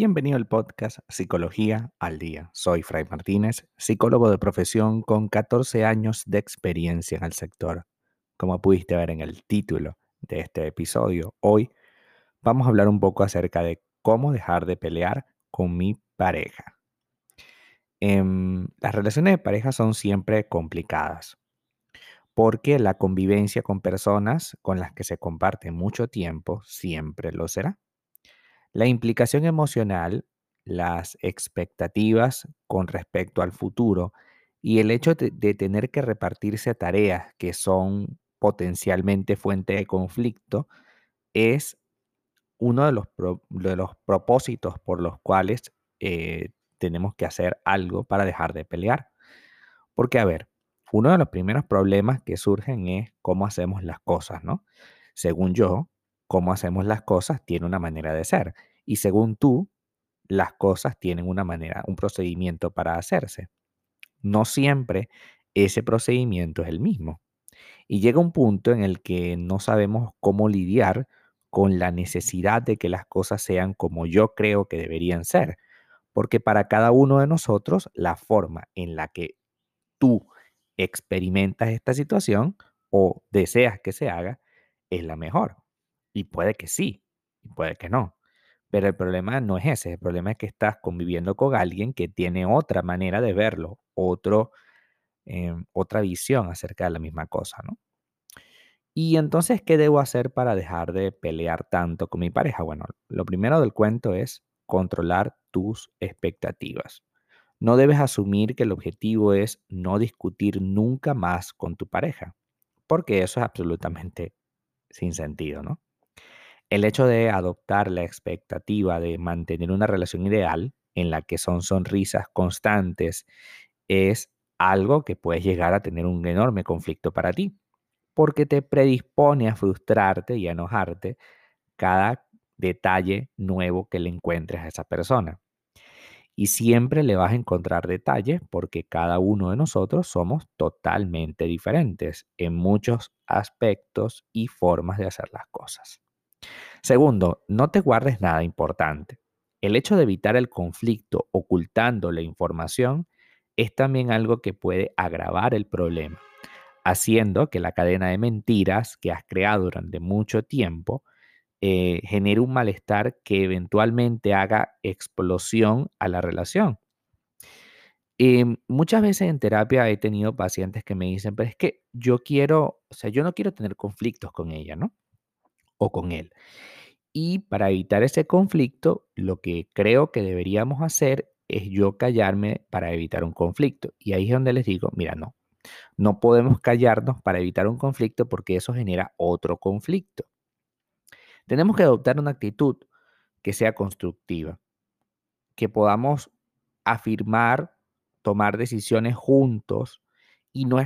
Bienvenido al podcast Psicología al Día. Soy Fray Martínez, psicólogo de profesión con 14 años de experiencia en el sector. Como pudiste ver en el título de este episodio, hoy vamos a hablar un poco acerca de cómo dejar de pelear con mi pareja. Em, las relaciones de pareja son siempre complicadas porque la convivencia con personas con las que se comparte mucho tiempo siempre lo será. La implicación emocional, las expectativas con respecto al futuro y el hecho de, tener que repartirse tareas que son potencialmente fuente de conflicto es uno de los, de los propósitos por los cuales eh, tenemos que hacer algo para dejar de pelear. Porque, a ver, uno de los primeros problemas que surgen es cómo hacemos las cosas, ¿no? Según yo, cómo hacemos las cosas tiene una manera de ser. Y según tú, las cosas tienen una manera, un procedimiento para hacerse. No siempre ese procedimiento es el mismo. Y llega un punto en el que no sabemos cómo lidiar con la necesidad de que las cosas sean como yo creo que deberían ser. Porque para cada uno de nosotros, la forma en la que tú experimentas esta situación o deseas que se haga es la mejor. Y puede que sí, y puede que no. Pero el problema no es ese, el problema es que estás conviviendo con alguien que tiene otra manera de verlo, otro, em, otra visión acerca de la misma cosa, ¿no? Y entonces, ¿qué debo hacer para dejar de pelear tanto con mi pareja? Bueno, lo primero del cuento es controlar tus expectativas. No debes asumir que el objetivo es no discutir nunca más con tu pareja, porque eso es absolutamente sin sentido, ¿no? El hecho de adoptar la expectativa de mantener una relación ideal en la que son sonrisas constantes es algo que puede llegar a tener un enorme conflicto para ti, porque te predispone a frustrarte y a enojarte cada detalle nuevo que le encuentres a esa persona. Y siempre le vas a encontrar detalles porque cada uno de nosotros somos totalmente diferentes en muchos aspectos y formas de hacer las cosas. Segundo, no te guardes nada importante. El hecho de evitar el conflicto ocultando la información es también algo que puede agravar el problema, haciendo que la cadena de mentiras que has creado durante mucho tiempo eh, genere un malestar que eventualmente haga explosión a la relación. Em, muchas veces en terapia he tenido pacientes que me dicen, pero es que yo quiero, o sea, yo no quiero tener conflictos con ella, ¿no? O con él. Y para evitar ese conflicto, lo que creo que deberíamos hacer es yo callarme para evitar un conflicto. Y ahí es donde les digo, mira, no, no podemos callarnos para evitar un conflicto porque eso genera otro conflicto. Tenemos que adoptar una actitud que sea constructiva, que podamos afirmar, tomar decisiones juntos y no,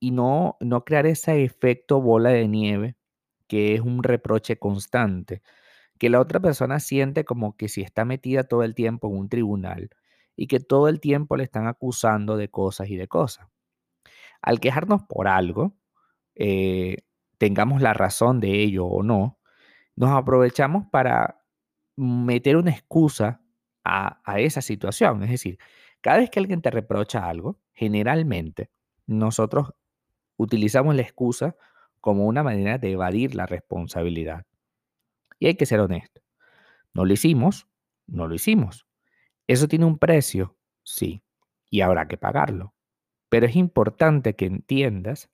y no, no crear ese efecto bola de nieve que es un reproche constante que la otra persona siente como que si está metida todo el tiempo en un tribunal y que todo el tiempo le están acusando de cosas y de cosas. Al quejarnos por algo, eh, tengamos la razón de ello o no, nos aprovechamos para meter una excusa a, a esa situación. Es decir, cada vez que alguien te reprocha algo, generalmente nosotros utilizamos la excusa como una manera de evadir la responsabilidad. Y hay que ser honesto. No lo hicimos, no lo hicimos. ¿Eso tiene un precio? Sí, y habrá que pagarlo. Pero es importante que entiendas,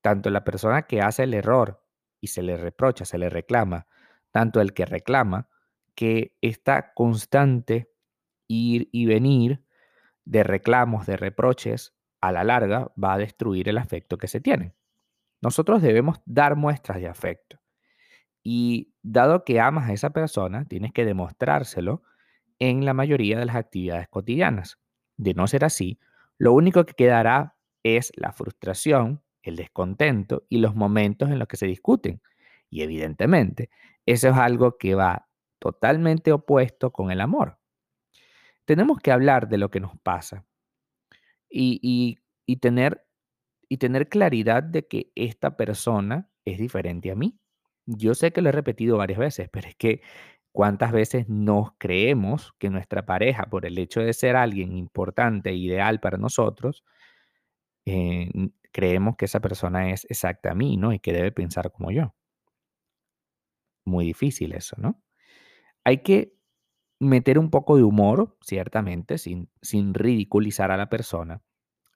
tanto la persona que hace el error y se le reprocha, se le reclama, tanto el que reclama, que esta constante ir y venir de reclamos, de reproches, a la larga va a destruir el afecto que se tiene. Nosotros debemos dar muestras de afecto. Y dado que amas a esa persona, tienes que demostrárselo en la mayoría de las actividades cotidianas. De no ser así, lo único que quedará es la frustración, el descontento y los momentos en los que se discuten. Y evidentemente, eso es algo que va totalmente opuesto con el amor. Tenemos que hablar de lo que nos pasa y, y- y tener, y tener claridad de que esta persona es diferente a mí. Yo sé que lo he repetido varias veces, pero es que ¿Cuántas veces nos creemos que nuestra pareja, por el hecho de ser alguien importante e ideal para nosotros, eh, creemos que esa persona es exacta a mí, ¿no? Y que debe pensar como yo. Muy difícil eso, ¿no? Hay que meter un poco de humor, ciertamente, sin, sin ridiculizar a la persona.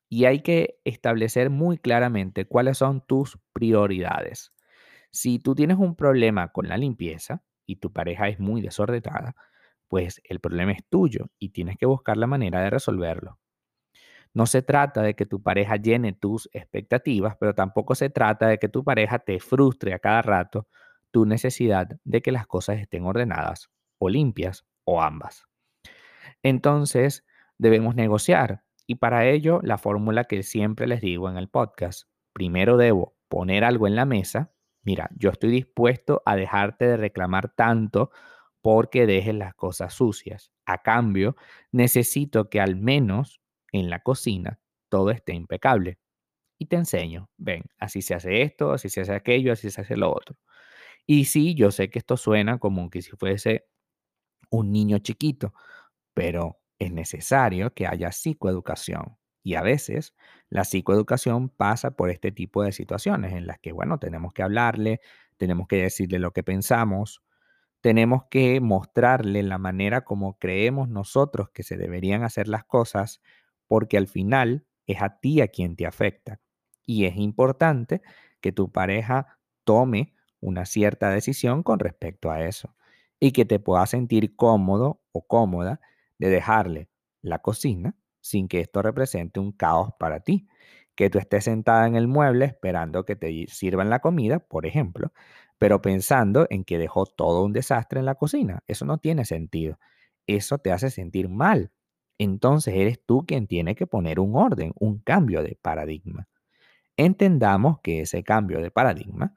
Y hay que establecer muy claramente cuáles son tus prioridades. Si tú tienes un problema con la limpieza y tu pareja es muy desordenada, pues el problema es tuyo y tienes que buscar la manera de resolverlo. No se trata de que tu pareja llene tus expectativas, pero tampoco se trata de que tu pareja te frustre a cada rato tu necesidad de que las cosas estén ordenadas o limpias o ambas. Entonces, debemos negociar y para ello la fórmula que siempre les digo en el podcast, primero debo poner algo en la mesa, mira, yo estoy dispuesto a dejarte de reclamar tanto porque dejes las cosas sucias. A cambio, necesito que al menos en la cocina todo esté impecable. Y te enseño, ven, así se hace esto, así se hace aquello, así se hace lo otro. Y sí, yo sé que esto suena como que si fuese un niño chiquito, pero es necesario que haya psicoeducación. Y a veces la psicoeducación pasa por este tipo de situaciones en las que, bueno, tenemos que hablarle, tenemos que decirle lo que pensamos, tenemos que mostrarle la manera como creemos nosotros que se deberían hacer las cosas, porque al final es a ti a quien te afecta. Y es importante que tu pareja tome una cierta decisión con respecto a eso y que te pueda sentir cómodo o cómoda de dejarle la cocina sin que esto represente un caos para ti. Que tú estés sentada en el mueble esperando que te sirvan la comida, por ejemplo, pero pensando en que dejó todo un desastre en la cocina. Eso no tiene sentido. Eso te hace sentir mal. Entonces eres tú quien tiene que poner un orden, un cambio de paradigma. Entendamos que ese cambio de paradigma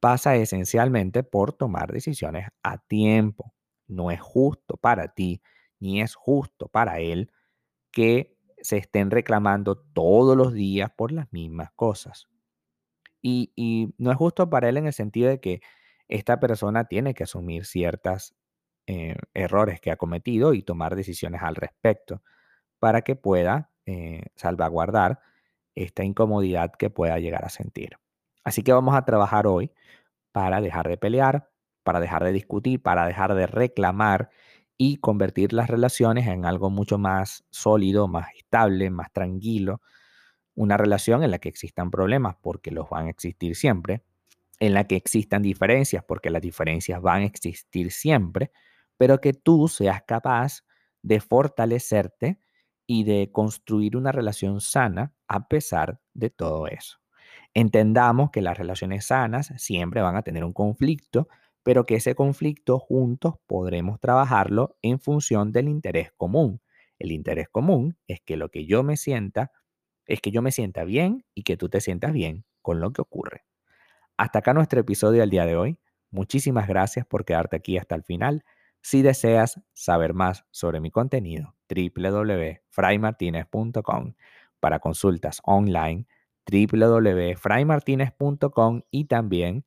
pasa esencialmente por tomar decisiones a tiempo. No es justo para ti ni es justo para él que se estén reclamando todos los días por las mismas cosas. Y, no es justo para él en el sentido de que esta persona tiene que asumir ciertos eh, errores que ha cometido y tomar decisiones al respecto para que pueda eh, salvaguardar esta incomodidad que pueda llegar a sentir. Así que vamos a trabajar hoy para dejar de pelear, para dejar de discutir, para dejar de reclamar y convertir las relaciones en algo mucho más sólido, más estable, más tranquilo. Una relación en la que existan problemas, porque los van a existir siempre, en la que existan diferencias, porque las diferencias van a existir siempre, pero que tú seas capaz de fortalecerte y de construir una relación sana a pesar de todo eso. Entendamos que las relaciones sanas siempre van a tener un conflicto, pero que ese conflicto juntos podremos trabajarlo en función del interés común. El interés común es que lo que yo me sienta, es que yo me sienta bien y que tú te sientas bien con lo que ocurre. Hasta acá nuestro episodio del día de hoy. Muchísimas gracias por quedarte aquí hasta el final. Si deseas saber más sobre mi contenido, www.fraymartinez.com para consultas online, www.fraymartinez.com y también